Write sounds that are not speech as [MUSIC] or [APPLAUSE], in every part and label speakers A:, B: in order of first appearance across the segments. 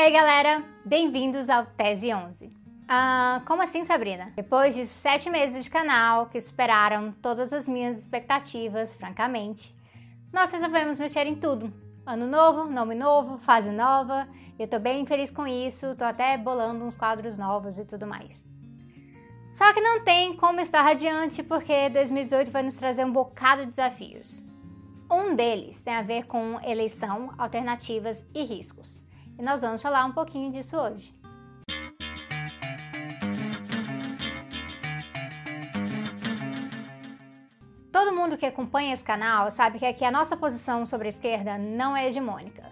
A: Ei galera, bem-vindos ao Tese 11. Ah, como assim, Sabrina? Depois de sete meses de canal que superaram todas as minhas expectativas, francamente, nós resolvemos mexer em tudo. Ano novo, nome novo, fase nova. Eu tô bem feliz com isso, tô até bolando uns quadros novos e tudo mais. Só que não tem como estar radiante porque 2018 vai nos trazer um bocado de desafios. Um deles tem a ver com eleição, alternativas e riscos. E nós vamos falar um pouquinho disso hoje. Todo mundo que acompanha esse canal sabe que aqui a nossa posição sobre a esquerda não é hegemônica,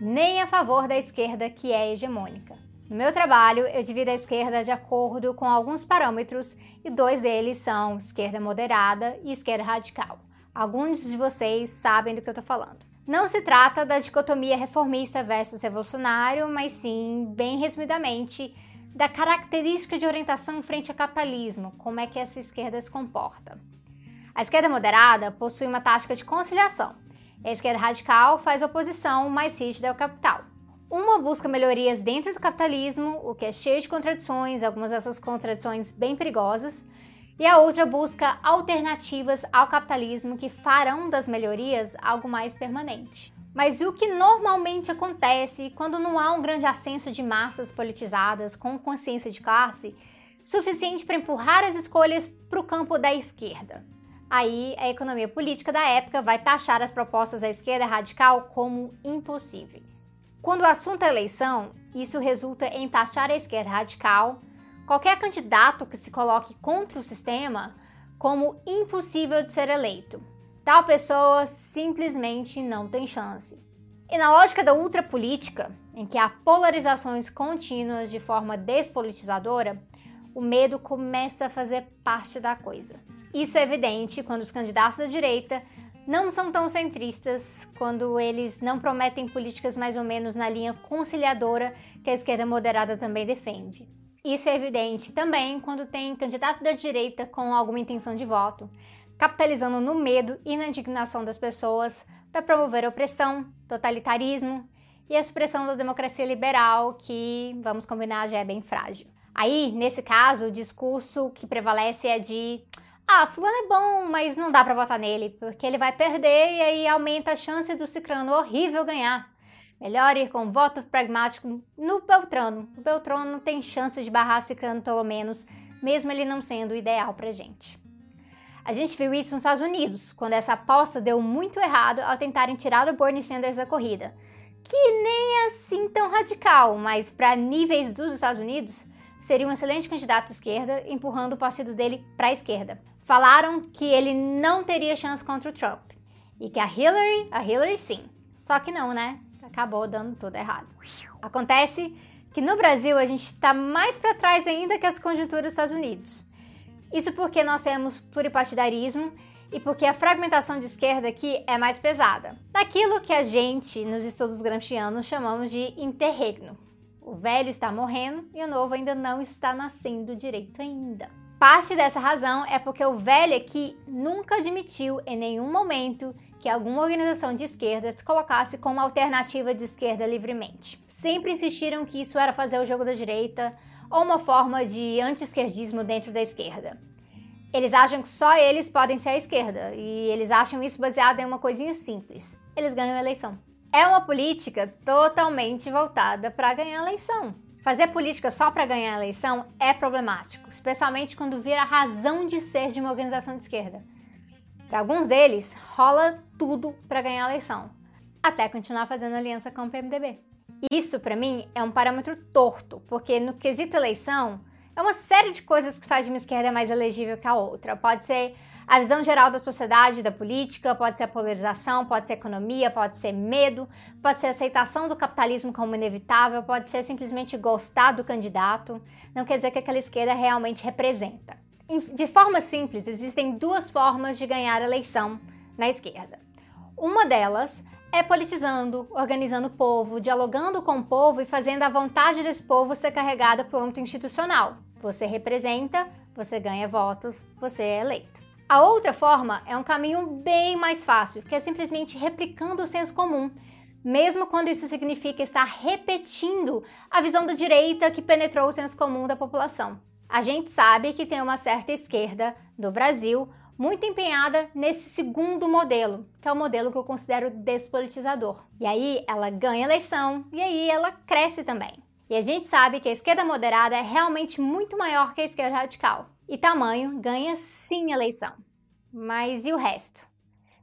A: nem a favor da esquerda que é hegemônica. No meu trabalho, eu divido a esquerda de acordo com alguns parâmetros e dois deles são esquerda moderada e esquerda radical. Alguns de vocês sabem do que eu estou falando. Não se trata da dicotomia reformista versus revolucionário, mas sim, bem resumidamente, da característica de orientação frente ao capitalismo, como é que essa esquerda se comporta. A esquerda moderada possui uma tática de conciliação. A esquerda radical faz oposição mais rígida ao capital. Uma busca melhorias dentro do capitalismo, o que é cheio de contradições, algumas dessas contradições bem perigosas, e a outra busca alternativas ao capitalismo que farão das melhorias algo mais permanente. Mas o que normalmente acontece quando não há um grande ascenso de massas politizadas com consciência de classe suficiente para empurrar as escolhas para o campo da esquerda? Aí a economia política da época vai taxar as propostas da esquerda radical como impossíveis. Quando o assunto é eleição, isso resulta em taxar a esquerda radical qualquer candidato que se coloque contra o sistema como impossível de ser eleito. Tal pessoa simplesmente não tem chance. E na lógica da ultrapolítica, em que há polarizações contínuas de forma despolitizadora, o medo começa a fazer parte da coisa. Isso é evidente quando os candidatos da direita não são tão centristas, quando eles não prometem políticas mais ou menos na linha conciliadora que a esquerda moderada também defende. Isso é evidente também quando tem candidato da direita com alguma intenção de voto, capitalizando no medo e na indignação das pessoas para promover opressão, totalitarismo e a supressão da democracia liberal, que, vamos combinar, já é bem frágil. Aí, nesse caso, o discurso que prevalece é de ah, fulano é bom, mas não dá para votar nele, porque ele vai perder e aí aumenta a chance do cicrano horrível ganhar. Melhor ir com voto pragmático no Beltrano. O Beltrano tem chance de barrar Cicrano pelo menos, mesmo ele não sendo ideal pra gente. A gente viu isso nos Estados Unidos, quando essa aposta deu muito errado ao tentarem tirar o Bernie Sanders da corrida. Que nem assim tão radical, mas para níveis dos Estados Unidos, seria um excelente candidato esquerda, empurrando o partido dele para a esquerda. Falaram que ele não teria chance contra o Trump e que a Hillary, a Hillary sim. Só que não, né? Acabou dando tudo errado. Acontece que no Brasil a gente está mais para trás ainda que as conjunturas dos Estados Unidos. Isso porque nós temos pluripartidarismo e porque a fragmentação de esquerda aqui é mais pesada. Daquilo que a gente, nos estudos gramscianos, chamamos de interregno. O velho está morrendo e o novo ainda não está nascendo direito ainda. Parte dessa razão é porque o velho aqui nunca admitiu em nenhum momento que alguma organização de esquerda se colocasse como alternativa de esquerda livremente. Sempre insistiram que isso era fazer o jogo da direita ou uma forma de anti-esquerdismo dentro da esquerda. Eles acham que só eles podem ser a esquerda e eles acham isso baseado em uma coisinha simples: eles ganham a eleição. É uma política totalmente voltada para ganhar a eleição. Fazer política só para ganhar a eleição é problemático, especialmente quando vira a razão de ser de uma organização de esquerda. Para alguns deles, rola tudo para ganhar a eleição, até continuar fazendo aliança com o PMDB. Isso, para mim, é um parâmetro torto, porque no quesito eleição, é uma série de coisas que faz de uma esquerda mais elegível que a outra. Pode ser a visão geral da sociedade, da política, pode ser a polarização, pode ser a economia, pode ser medo, pode ser a aceitação do capitalismo como inevitável, pode ser simplesmente gostar do candidato. Não quer dizer que aquela esquerda realmente representa. De forma simples, existem duas formas de ganhar eleição na esquerda. Uma delas é politizando, organizando o povo, dialogando com o povo e fazendo a vontade desse povo ser carregada para o âmbito institucional. Você representa, você ganha votos, você é eleito. A outra forma é um caminho bem mais fácil, que é simplesmente replicando o senso comum, mesmo quando isso significa estar repetindo a visão da direita que penetrou o senso comum da população. A gente sabe que tem uma certa esquerda do Brasil muito empenhada nesse segundo modelo, que é o modelo que eu considero despolitizador. E aí ela ganha eleição e aí ela cresce também. E a gente sabe que a esquerda moderada é realmente muito maior que a esquerda radical. E tamanho ganha sim eleição. Mas e o resto?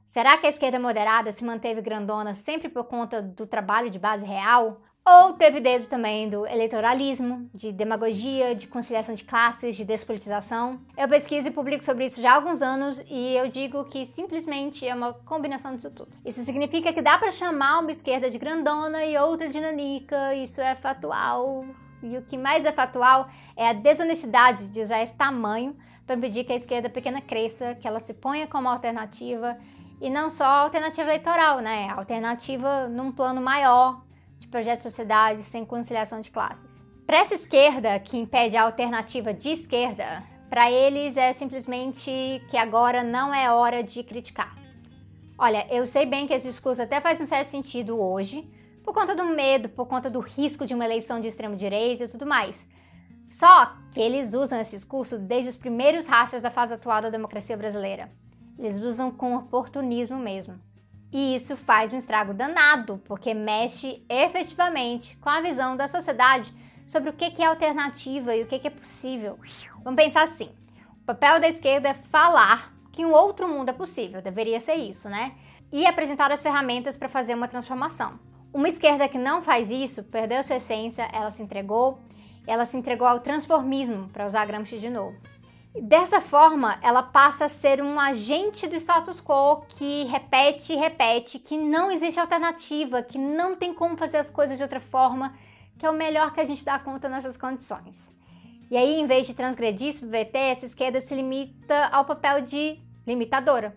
A: Será que a esquerda moderada se manteve grandona sempre por conta do trabalho de base real? Ou teve dedo também do eleitoralismo, de demagogia, de conciliação de classes, de despolitização? Eu pesquiso e publico sobre isso já há alguns anos e eu digo que simplesmente é uma combinação disso tudo. Isso significa que dá para chamar uma esquerda de grandona e outra de nanica, isso é factual. E o que mais é factual é a desonestidade de usar esse tamanho para impedir que a esquerda pequena cresça, que ela se ponha como alternativa e não só alternativa eleitoral, né? Alternativa num plano maior, de projeto de sociedade sem conciliação de classes. Para essa esquerda que impede a alternativa de esquerda, para eles é simplesmente que agora não é hora de criticar. Olha, eu sei bem que esse discurso até faz um certo sentido hoje, por conta do medo, por conta do risco de uma eleição de extremo direita e tudo mais. Só que eles usam esse discurso desde os primeiros rachas da fase atual da democracia brasileira. Eles usam com oportunismo mesmo. E isso faz um estrago danado, porque mexe efetivamente com a visão da sociedade sobre o que é alternativa e o que é possível. Vamos pensar assim: o papel da esquerda é falar que um outro mundo é possível, deveria ser isso, né? E apresentar as ferramentas para fazer uma transformação. Uma esquerda que não faz isso perdeu sua essência, ela se entregou, ela se entregou ao transformismo, para usar Gramsci de novo. Dessa forma, ela passa a ser um agente do status quo que repete e repete que não existe alternativa, que não tem como fazer as coisas de outra forma, que é o melhor que a gente dá conta nessas condições. E aí, em vez de transgredir, subverter, essa esquerda se limita ao papel de limitadora.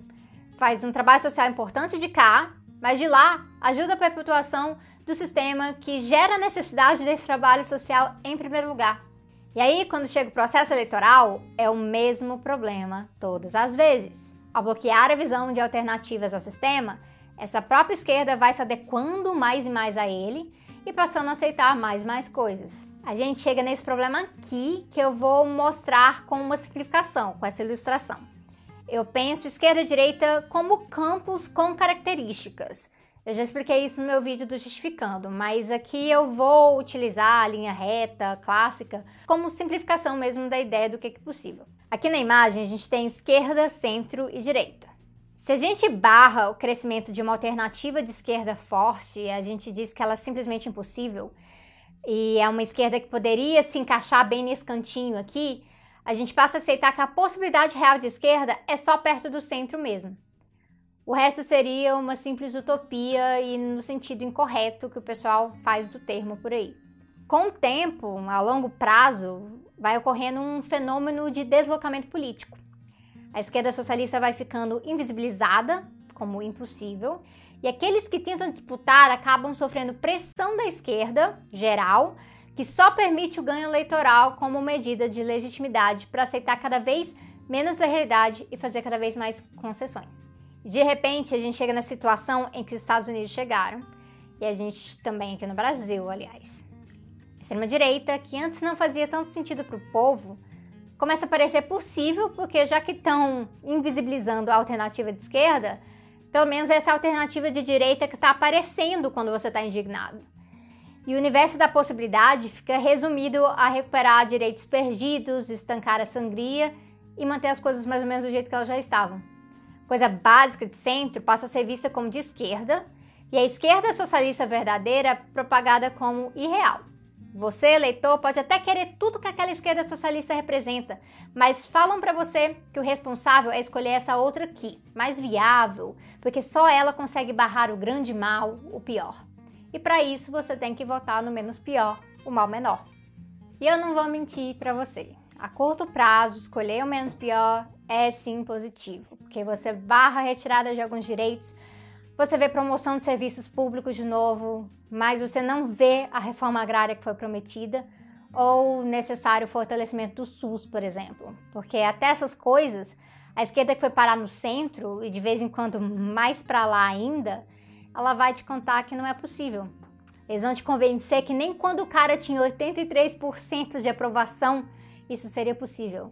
A: Faz um trabalho social importante de cá, mas de lá ajuda a perpetuação do sistema que gera a necessidade desse trabalho social em primeiro lugar. E aí, quando chega o processo eleitoral, é o mesmo problema todas as vezes. Ao bloquear a visão de alternativas ao sistema, essa própria esquerda vai se adequando mais e mais a ele e passando a aceitar mais e mais coisas. A gente chega nesse problema aqui que eu vou mostrar com uma simplificação, com essa ilustração. Eu penso esquerda e direita como campos com características. Eu já expliquei isso no meu vídeo do Justificando, mas aqui eu vou utilizar a linha reta, clássica, como simplificação mesmo da ideia do que é possível. Aqui na imagem a gente tem esquerda, centro e direita. Se a gente barra o crescimento de uma alternativa de esquerda forte, a gente diz que ela é simplesmente impossível, e é uma esquerda que poderia se encaixar bem nesse cantinho aqui, a gente passa a aceitar que a possibilidade real de esquerda é só perto do centro mesmo. O resto seria uma simples utopia e no sentido incorreto que o pessoal faz do termo por aí. Com o tempo, a longo prazo, vai ocorrendo um fenômeno de deslocamento político. A esquerda socialista vai ficando invisibilizada como impossível, e aqueles que tentam disputar acabam sofrendo pressão da esquerda geral, que só permite o ganho eleitoral como medida de legitimidade para aceitar cada vez menos da realidade e fazer cada vez mais concessões. De repente, a gente chega na situação em que os Estados Unidos chegaram, e a gente também aqui no Brasil, aliás. A extrema-direita, que antes não fazia tanto sentido para o povo, começa a parecer possível, porque já que estão invisibilizando a alternativa de esquerda, pelo menos essa alternativa de direita que está aparecendo quando você está indignado. E o universo da possibilidade fica resumido a recuperar direitos perdidos, estancar a sangria e manter as coisas mais ou menos do jeito que elas já estavam coisa básica de centro, passa a ser vista como de esquerda, e a esquerda socialista verdadeira é propagada como irreal. Você, eleitor, pode até querer tudo que aquela esquerda socialista representa, mas falam para você que o responsável é escolher essa outra aqui, mais viável, porque só ela consegue barrar o grande mal, o pior. E para isso você tem que votar no menos pior, o mal menor. E eu não vou mentir para você. A curto prazo, escolher o menos pior é sim positivo, porque você barra a retirada de alguns direitos, você vê promoção de serviços públicos de novo, mas você não vê a reforma agrária que foi prometida ou necessário fortalecimento do SUS, por exemplo. Porque até essas coisas, a esquerda que foi parar no centro e de vez em quando mais para lá ainda, ela vai te contar que não é possível. Eles vão te convencer que nem quando o cara tinha 83% de aprovação, isso seria possível.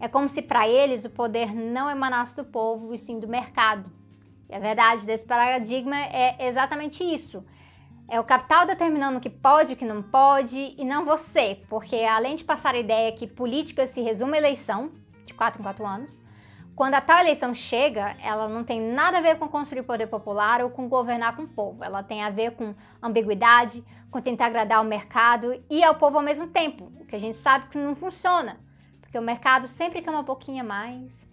A: É como se para eles o poder não emanasse do povo e sim do mercado. E a verdade desse paradigma é exatamente isso. É o capital determinando o que pode e o que não pode, e não você, porque além de passar a ideia que política se resume à eleição, de 4 em 4 anos, quando a tal eleição chega, ela não tem nada a ver com construir poder popular ou com governar com o povo. Ela tem a ver com ambiguidade, com tentar agradar o mercado e ao povo ao mesmo tempo, o que a gente sabe que não funciona, porque o mercado sempre quer uma pouquinho mais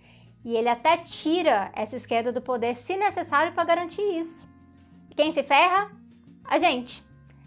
A: e ele até tira essa esquerda do poder se necessário para garantir isso. Quem se ferra? A gente.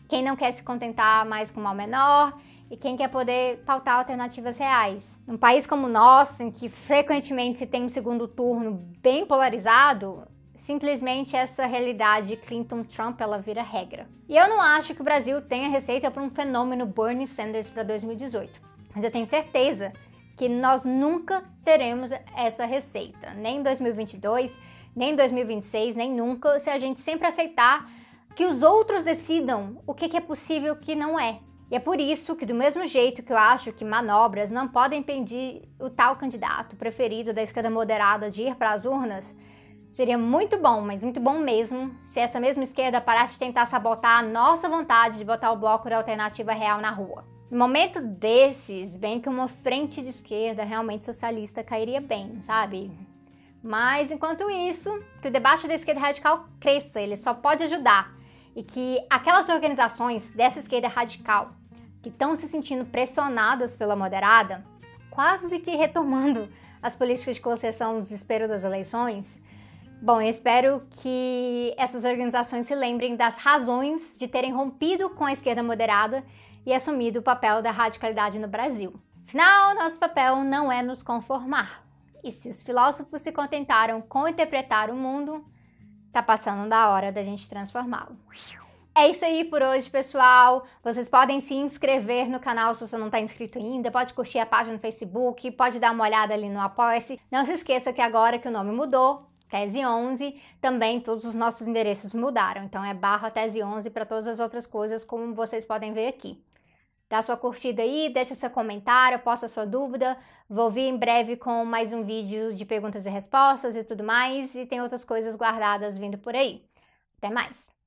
A: Quem não quer se contentar mais com o mal menor e quem quer poder pautar alternativas reais. Num país como o nosso, em que frequentemente se tem um segundo turno bem polarizado, simplesmente essa realidade Clinton-Trump ela vira regra. E eu não acho que o Brasil tenha receita para um fenômeno Bernie Sanders para 2018, mas eu tenho certeza que nós nunca teremos essa receita, nem em 2022, nem em 2026, nem nunca, se a gente sempre aceitar que os outros decidam o que é possível e o que não é. E é por isso que, do mesmo jeito que eu acho que manobras não podem impedir o tal candidato preferido da esquerda moderada de ir para as urnas, seria muito bom, mas muito bom mesmo, se essa mesma esquerda parasse de tentar sabotar a nossa vontade de botar o bloco da alternativa real na rua. No momento desses, bem que uma frente de esquerda realmente socialista cairia bem, sabe? Mas enquanto isso, que o debate da esquerda radical cresça, ele só pode ajudar. E que aquelas organizações dessa esquerda radical que estão se sentindo pressionadas pela moderada, quase que retomando [LAUGHS] as políticas de concessão no desespero das eleições. Bom, eu espero que essas organizações se lembrem das razões de terem rompido com a esquerda moderada e assumido o papel da radicalidade no Brasil. Afinal, nosso papel não é nos conformar. E se os filósofos se contentaram com interpretar o mundo, tá passando da hora da gente transformá-lo. É isso aí por hoje, pessoal. Vocês podem se inscrever no canal se você não está inscrito ainda, pode curtir a página no Facebook, pode dar uma olhada ali no Apoia-se. Não se esqueça que agora que o nome mudou, Tese 11, também todos os nossos endereços mudaram. Então é barra Tese 11 para todas as outras coisas, como vocês podem ver aqui. Dá sua curtida aí, deixa seu comentário, posta sua dúvida. Vou vir em breve com mais um vídeo de perguntas e respostas e tudo mais. E tem outras coisas guardadas vindo por aí. Até mais!